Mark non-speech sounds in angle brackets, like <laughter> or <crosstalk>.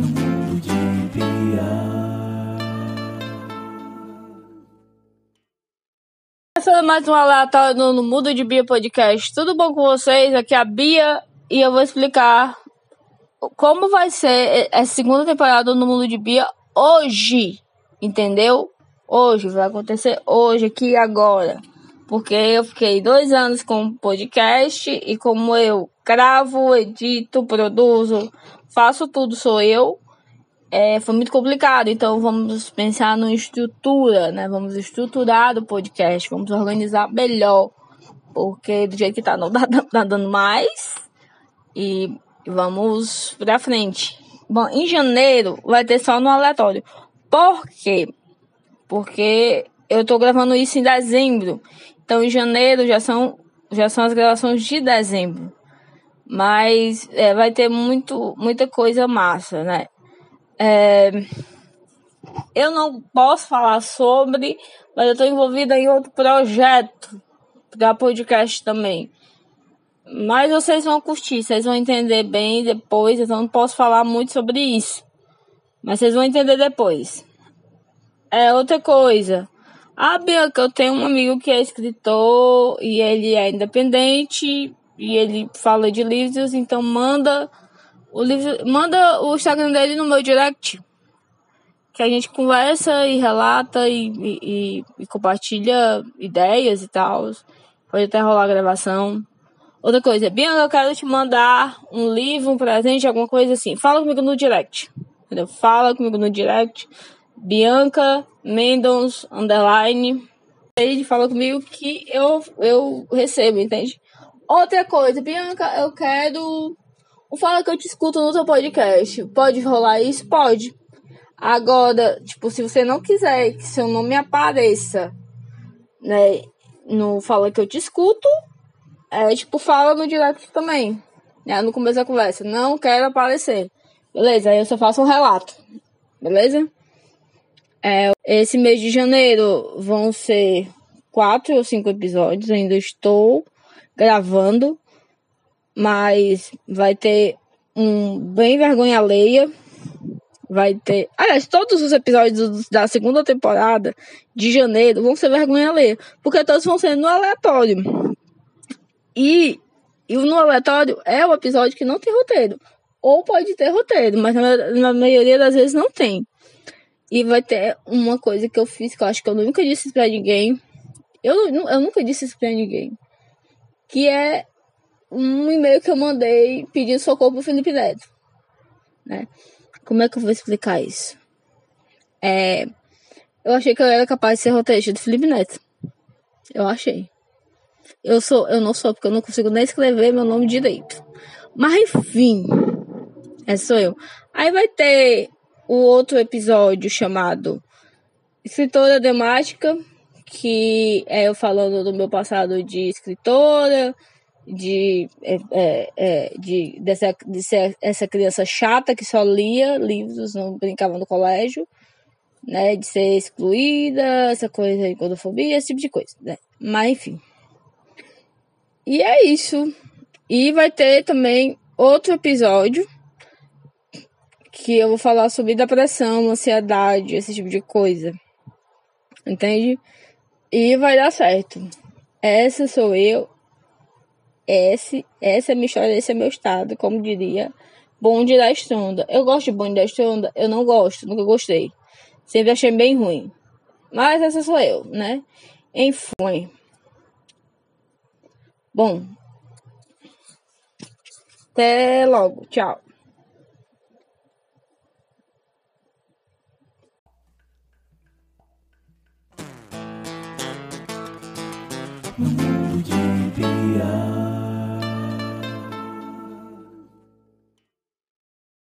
no mundo de Bia. Essa é mais um aleatório no, Mundo de Bia Podcast. Tudo bom com vocês? Aqui é a Bia e eu vou explicar como vai ser essa segunda temporada no Mundo de Bia hoje. Entendeu? Hoje, vai acontecer hoje, aqui e agora. Porque eu fiquei dois anos com podcast e como eu gravo, edito, produzo, faço tudo, sou eu. É, foi muito complicado, então vamos pensar numa estrutura, né? Vamos estruturar o podcast, vamos organizar melhor, porque do jeito que tá não <laughs> tá, tá dando mais e vamos pra frente. Bom, em janeiro vai ter só no aleatório. Por quê? Porque eu tô gravando isso em dezembro, então em janeiro já são já são as gravações de dezembro. Mas é, vai ter muito, muita coisa massa, né? É, eu não posso falar sobre, mas eu estou envolvida em outro projeto da podcast também. Mas vocês vão curtir, vocês vão entender bem depois. Eu não posso falar muito sobre isso, mas vocês vão entender depois. É outra coisa. A Bianca, eu tenho um amigo que é escritor e ele é independente e ele fala de livros, então manda o livro, manda o Instagram dele no meu direct. Que a gente conversa e relata e, e, e compartilha ideias e tal. Pode até rolar gravação. Outra coisa, Bianca, eu quero te mandar um livro, um presente, alguma coisa assim. Fala comigo no direct. Entendeu? Fala comigo no direct. Bianca Mendons underline. Ele fala comigo que eu, eu recebo, entende? Outra coisa, Bianca, eu quero. Fala que eu te escuto no seu podcast. Pode rolar isso? Pode. Agora, tipo, se você não quiser que seu nome apareça, né, no Fala que eu te escuto, é tipo, fala no direct também. Né, no começo da conversa. Não quero aparecer. Beleza? Aí eu só faço um relato. Beleza? É, esse mês de janeiro vão ser quatro ou cinco episódios. Ainda estou gravando, mas vai ter um bem vergonha alheia. Vai ter. Aliás, todos os episódios da segunda temporada de janeiro vão ser vergonha alheia. Porque todos vão ser no aleatório. E, e no aleatório é o episódio que não tem roteiro. Ou pode ter roteiro, mas na, na maioria das vezes não tem. E vai ter uma coisa que eu fiz que eu acho que eu nunca disse pra ninguém. Eu, eu nunca disse isso pra ninguém que é um e-mail que eu mandei pedindo socorro pro Felipe Neto. Né? Como é que eu vou explicar isso? É, eu achei que eu era capaz de ser roteirista do Felipe Neto. Eu achei. Eu sou, eu não sou, porque eu não consigo nem escrever meu nome direito. Mas enfim, é sou eu. Aí vai ter o outro episódio chamado Escritora Dramática, que é eu falando do meu passado de escritora, de, é, é, é, de, dessa, de ser essa criança chata que só lia livros, não brincava no colégio, né? De ser excluída, essa coisa de gordofobia, esse tipo de coisa, né? Mas enfim. E é isso. E vai ter também outro episódio que eu vou falar sobre depressão, ansiedade, esse tipo de coisa. Entende? E vai dar certo. Essa sou eu. Esse, essa é minha história, esse é meu estado, como diria Bonde da Estronda. Eu gosto de Bonde da Estronda? Eu não gosto, nunca gostei. Sempre achei bem ruim. Mas essa sou eu, né? Enfim. Bom. Até logo. Tchau. No mundo de Bia.